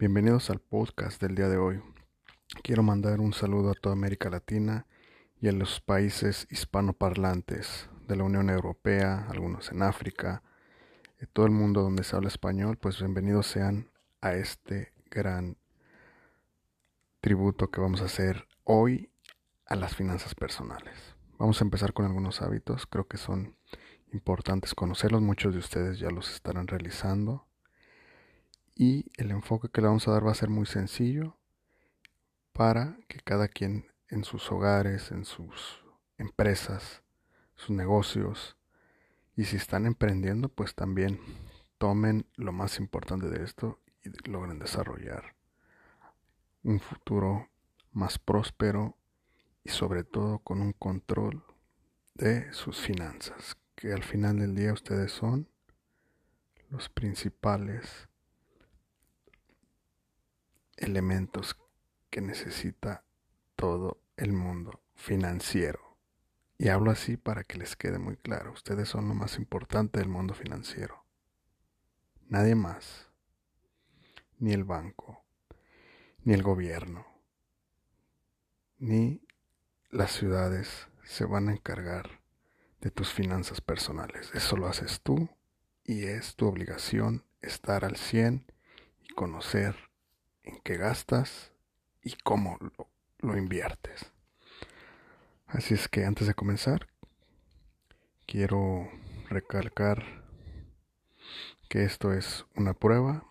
Bienvenidos al podcast del día de hoy. Quiero mandar un saludo a toda América Latina y a los países hispanoparlantes de la Unión Europea, algunos en África, de todo el mundo donde se habla español, pues bienvenidos sean a este gran tributo que vamos a hacer hoy a las finanzas personales. Vamos a empezar con algunos hábitos, creo que son importantes conocerlos, muchos de ustedes ya los estarán realizando y el enfoque que le vamos a dar va a ser muy sencillo para que cada quien en sus hogares, en sus empresas, sus negocios y si están emprendiendo, pues también tomen lo más importante de esto y logren desarrollar un futuro más próspero y sobre todo con un control de sus finanzas, que al final del día ustedes son los principales elementos que necesita todo el mundo financiero. Y hablo así para que les quede muy claro, ustedes son lo más importante del mundo financiero. Nadie más, ni el banco, ni el gobierno, ni las ciudades se van a encargar de tus finanzas personales. Eso lo haces tú y es tu obligación estar al 100 y conocer en qué gastas y cómo lo, inviertes. Así es que antes de comenzar, quiero recalcar que esto es una prueba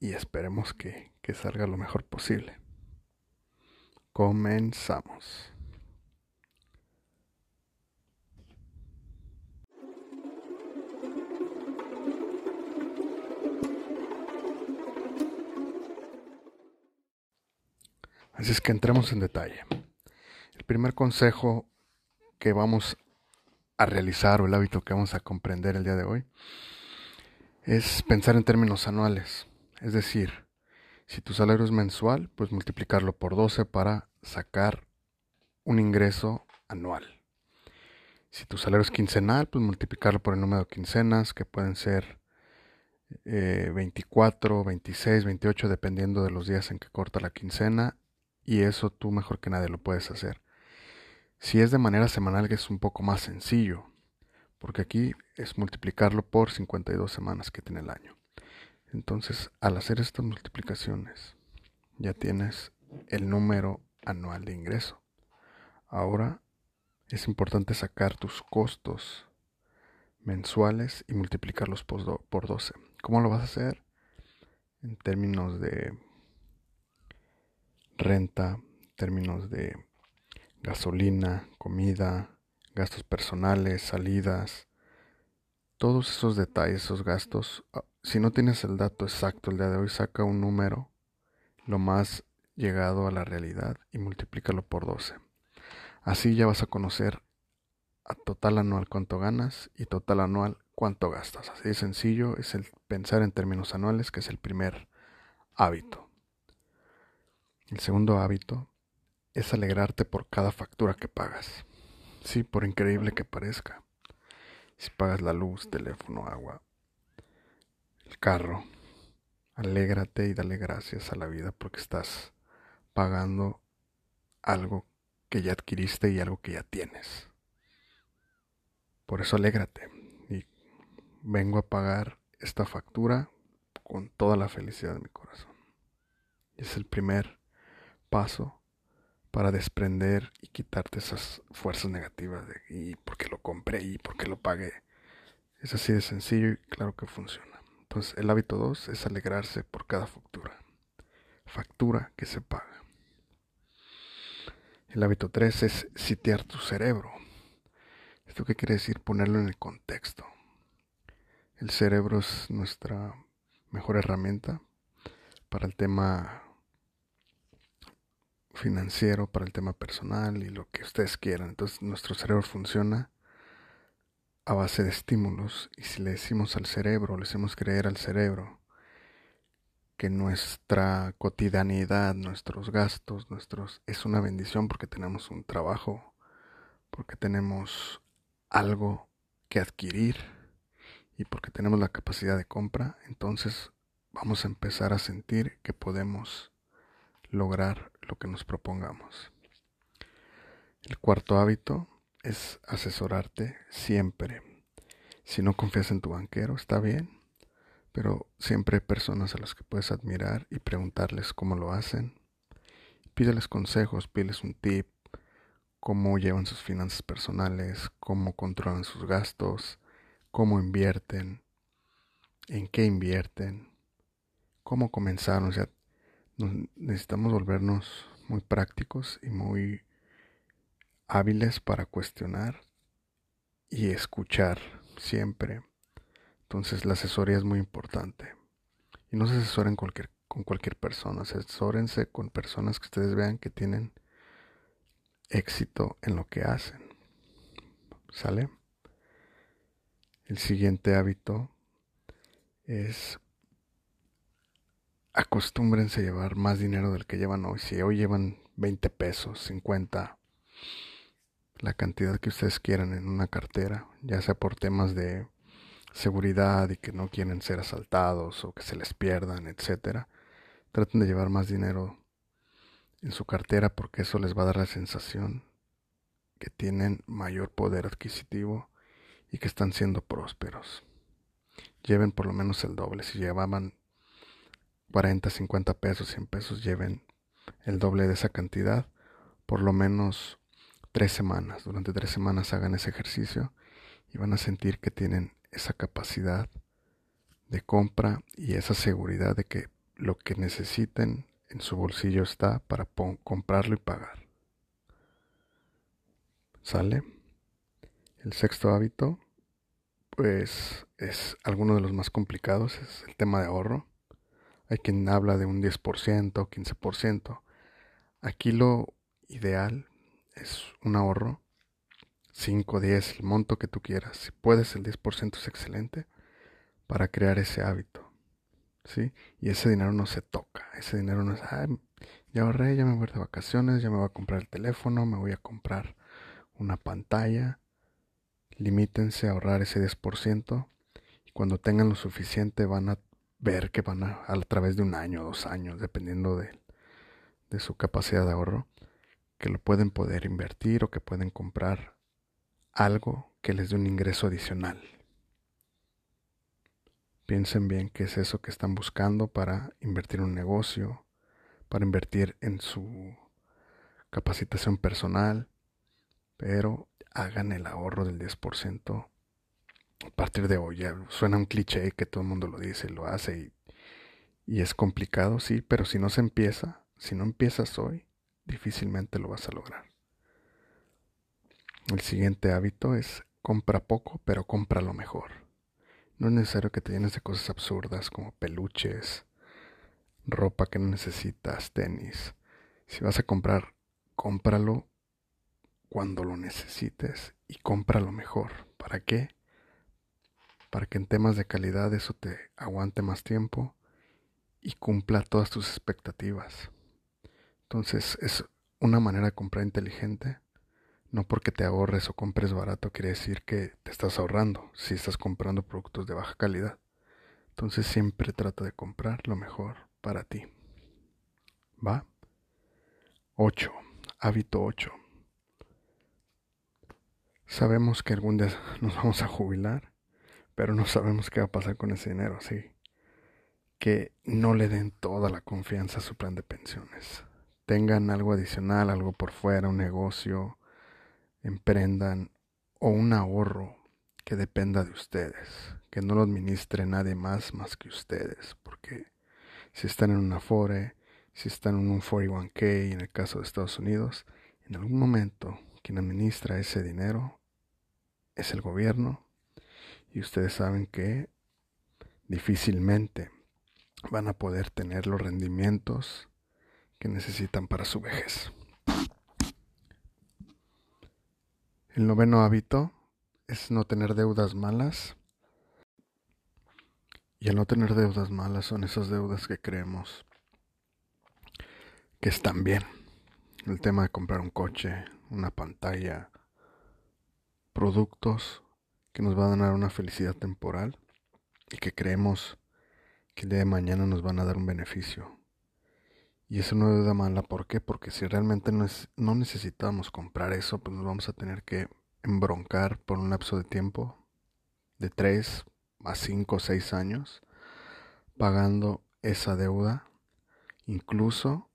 y esperemos que, que salga lo mejor posible. Comenzamos. Así es que entremos en detalle. El primer consejo que vamos a realizar o el hábito que vamos a comprender el día de hoy es pensar en términos anuales. Es decir, si tu salario es mensual, pues multiplicarlo por 12 para sacar un ingreso anual. Si tu salario es quincenal, pues multiplicarlo por el número de quincenas, que pueden ser 24, 26, 28, dependiendo de los días en que corta la quincena, y eso tú mejor que nadie lo puedes hacer. Si es de manera semanal es un poco más sencillo, porque aquí es multiplicarlo por 52 semanas que tiene el año. Entonces, al hacer estas multiplicaciones, ya tienes el número anual de ingreso. Ahora es importante sacar tus costos mensuales y multiplicarlos por 12. ¿Cómo lo vas a hacer? En términos de renta, términos de gasolina, comida, gastos personales, salidas, todos esos detalles, esos gastos. Ah, si no tienes el dato exacto el día de hoy, saca un número lo más llegado a la realidad y multiplícalo por 12. Así ya vas a conocer a total anual cuánto ganas y total anual cuánto gastas. Así de sencillo es el pensar en términos anuales, que es el primer hábito. El segundo hábito es alegrarte por cada factura que pagas. Sí, por increíble que parezca. Si pagas la luz, teléfono, agua, el carro, alégrate y dale gracias a la vida porque estás pagando algo que ya adquiriste y algo que ya tienes. Por eso alégrate y vengo a pagar esta factura con toda la felicidad de mi corazón. Es el primer paso para desprender y quitarte esas fuerzas negativas de y porque lo compré y porque lo pagué. Es así de sencillo y claro que funciona. Entonces el hábito 2 es alegrarse por cada factura. Factura que se paga. El hábito 3 es sitiar tu cerebro. ¿Esto qué quiere decir? Ponerlo en el contexto. El cerebro es nuestra mejor herramienta para el tema financiero, para el tema personal y lo que ustedes quieran. Entonces nuestro cerebro funciona a base de estímulos y si le decimos al cerebro, le hacemos creer al cerebro que nuestra cotidianidad, nuestros gastos, nuestros es una bendición porque tenemos un trabajo, porque tenemos algo que adquirir y porque tenemos la capacidad de compra, entonces vamos a empezar a sentir que podemos lograr lo que nos propongamos. El cuarto hábito es asesorarte siempre. Si no confías en tu banquero, está bien, pero siempre hay personas a las que puedes admirar y preguntarles cómo lo hacen. Pídeles consejos, pídeles un tip, cómo llevan sus finanzas personales, cómo controlan sus gastos, cómo invierten, en qué invierten, cómo comenzaron. Necesitamos volvernos muy prácticos y muy hábiles para cuestionar y escuchar siempre. Entonces la asesoría es muy importante. Y no se asesoren con cualquier persona, asesórense con personas que ustedes vean que tienen éxito en lo que hacen. ¿Sale? El siguiente hábito es acostúmbrense a llevar más dinero del que llevan hoy. Si hoy llevan 20 pesos, 50, la cantidad que ustedes quieran en una cartera, ya sea por temas de seguridad y que no quieren ser asaltados o que se les pierdan, etcétera. Traten de llevar más dinero en su cartera porque eso les va a dar la sensación que tienen mayor poder adquisitivo y que están siendo prósperos. Lleven por lo menos el doble. Si llevaban 40, 50 pesos, 100 pesos, lleven el doble de esa cantidad. Por lo menos tres semanas. Durante tres semanas hagan ese ejercicio y van a sentir que tienen esa capacidad de compra y esa seguridad de que lo que necesiten en su bolsillo está para comprarlo y pagar. ¿Sale? El sexto hábito, pues es alguno de los más complicados, es el tema de ahorro. Hay quien habla de un 10%, 15%. Aquí lo ideal es un ahorro. 5, 10, el monto que tú quieras. Si puedes, el 10% es excelente para crear ese hábito. ¿Sí? Y ese dinero no se toca. Ese dinero no es, ya ahorré, ya me voy de vacaciones, ya me voy a comprar el teléfono, me voy a comprar una pantalla. Limítense a ahorrar ese 10% y cuando tengan lo suficiente van a ver que van a, a través de un año, dos años, dependiendo de, de su capacidad de ahorro, que lo pueden poder invertir o que pueden comprar algo que les dé un ingreso adicional. Piensen bien qué es eso que están buscando para invertir en un negocio, para invertir en su capacitación personal, pero hagan el ahorro del 10% a partir de hoy. Ya suena un cliché que todo el mundo lo dice, lo hace y, y es complicado, sí, pero si no se empieza, si no empiezas hoy, difícilmente lo vas a lograr. El siguiente hábito es compra poco, pero compra lo mejor. No es necesario que te llenes de cosas absurdas como peluches, ropa que no necesitas, tenis. Si vas a comprar, cómpralo cuando lo necesites y compra lo mejor. ¿Para qué? Para que en temas de calidad eso te aguante más tiempo y cumpla todas tus expectativas. Entonces es una manera de comprar inteligente. No porque te ahorres o compres barato quiere decir que te estás ahorrando si estás comprando productos de baja calidad. Entonces siempre trata de comprar lo mejor para ti. ¿Va? 8. Hábito 8. Sabemos que algún día nos vamos a jubilar, pero no sabemos qué va a pasar con ese dinero, sí. Que no le den toda la confianza a su plan de pensiones tengan algo adicional, algo por fuera, un negocio, emprendan o un ahorro que dependa de ustedes, que no lo administre nadie más más que ustedes, porque si están en una FORE, si están en un 41k en el caso de Estados Unidos, en algún momento quien administra ese dinero es el gobierno y ustedes saben que difícilmente van a poder tener los rendimientos que necesitan para su vejez. El noveno hábito es no tener deudas malas. Y el no tener deudas malas son esas deudas que creemos que están bien. El tema de comprar un coche, una pantalla, productos que nos van a dar una felicidad temporal y que creemos que el día de mañana nos van a dar un beneficio. Y eso no es mala, ¿por qué? Porque si realmente no, no necesitamos comprar eso, pues nos vamos a tener que embroncar por un lapso de tiempo de 3 a 5 o 6 años pagando esa deuda. Incluso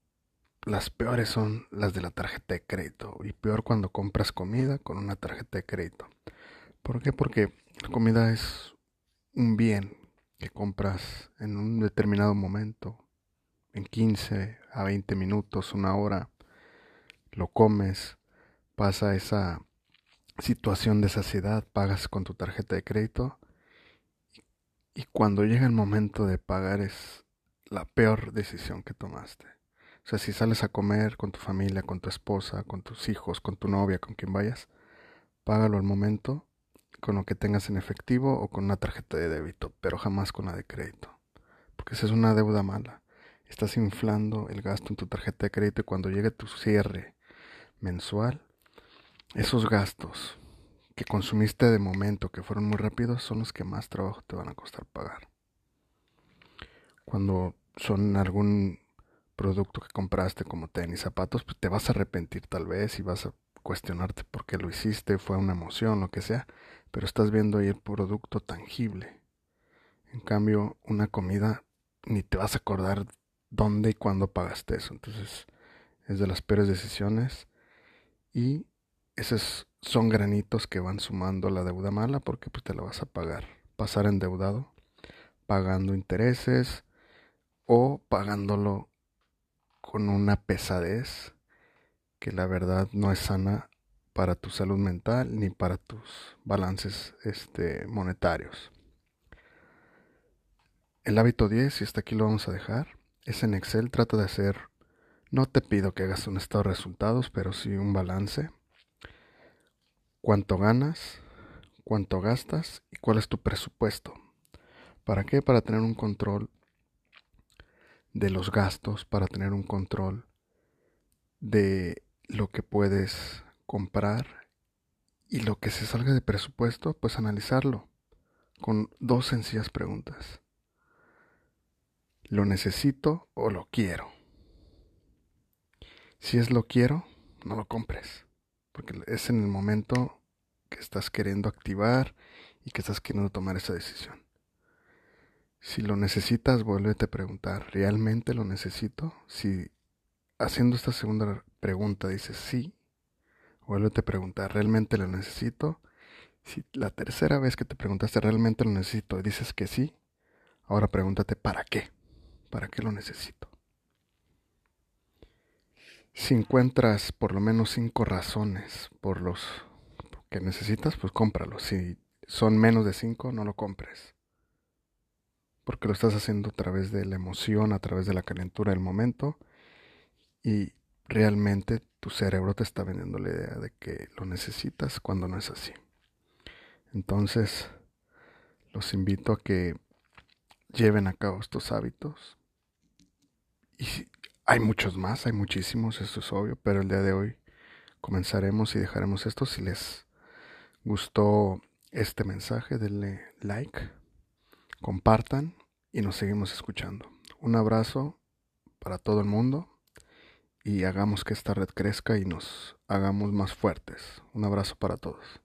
las peores son las de la tarjeta de crédito. Y peor cuando compras comida con una tarjeta de crédito. ¿Por qué? Porque la comida es un bien que compras en un determinado momento, en 15 a 20 minutos, una hora, lo comes, pasa esa situación de saciedad, pagas con tu tarjeta de crédito y cuando llega el momento de pagar es la peor decisión que tomaste. O sea, si sales a comer con tu familia, con tu esposa, con tus hijos, con tu novia, con quien vayas, págalo al momento con lo que tengas en efectivo o con una tarjeta de débito, pero jamás con la de crédito. Porque esa es una deuda mala. Estás inflando el gasto en tu tarjeta de crédito y cuando llegue tu cierre mensual, esos gastos que consumiste de momento, que fueron muy rápidos, son los que más trabajo te van a costar pagar. Cuando son algún producto que compraste como tenis, zapatos, pues te vas a arrepentir tal vez y vas a cuestionarte por qué lo hiciste, fue una emoción, lo que sea, pero estás viendo ahí el producto tangible. En cambio, una comida ni te vas a acordar dónde y cuándo pagaste eso. Entonces, es de las peores decisiones y esos son granitos que van sumando la deuda mala porque pues te la vas a pagar. Pasar endeudado, pagando intereses o pagándolo con una pesadez que la verdad no es sana para tu salud mental ni para tus balances este, monetarios. El hábito 10, y hasta aquí lo vamos a dejar, es en Excel, trata de hacer, no te pido que hagas un estado de resultados, pero sí un balance. Cuánto ganas, cuánto gastas y cuál es tu presupuesto. ¿Para qué? Para tener un control de los gastos, para tener un control de lo que puedes comprar y lo que se salga de presupuesto, pues analizarlo con dos sencillas preguntas. ¿Lo necesito o lo quiero? Si es lo quiero, no lo compres, porque es en el momento que estás queriendo activar y que estás queriendo tomar esa decisión. Si lo necesitas, vuélvete a preguntar, ¿realmente lo necesito? Si haciendo esta segunda pregunta dices sí, vuélvete a preguntar, ¿realmente lo necesito? Si la tercera vez que te preguntaste, ¿realmente lo necesito? dices que sí, ahora pregúntate, ¿para qué? ¿Para qué lo necesito? Si encuentras por lo menos cinco razones por los que necesitas, pues cómpralo. Si son menos de cinco, no lo compres. Porque lo estás haciendo a través de la emoción, a través de la calentura del momento y realmente tu cerebro te está vendiendo la idea de que lo necesitas cuando no es así. Entonces, los invito a que lleven a cabo estos hábitos. Y hay muchos más, hay muchísimos, eso es obvio, pero el día de hoy comenzaremos y dejaremos esto. Si les gustó este mensaje, denle like, compartan y nos seguimos escuchando. Un abrazo para todo el mundo y hagamos que esta red crezca y nos hagamos más fuertes. Un abrazo para todos.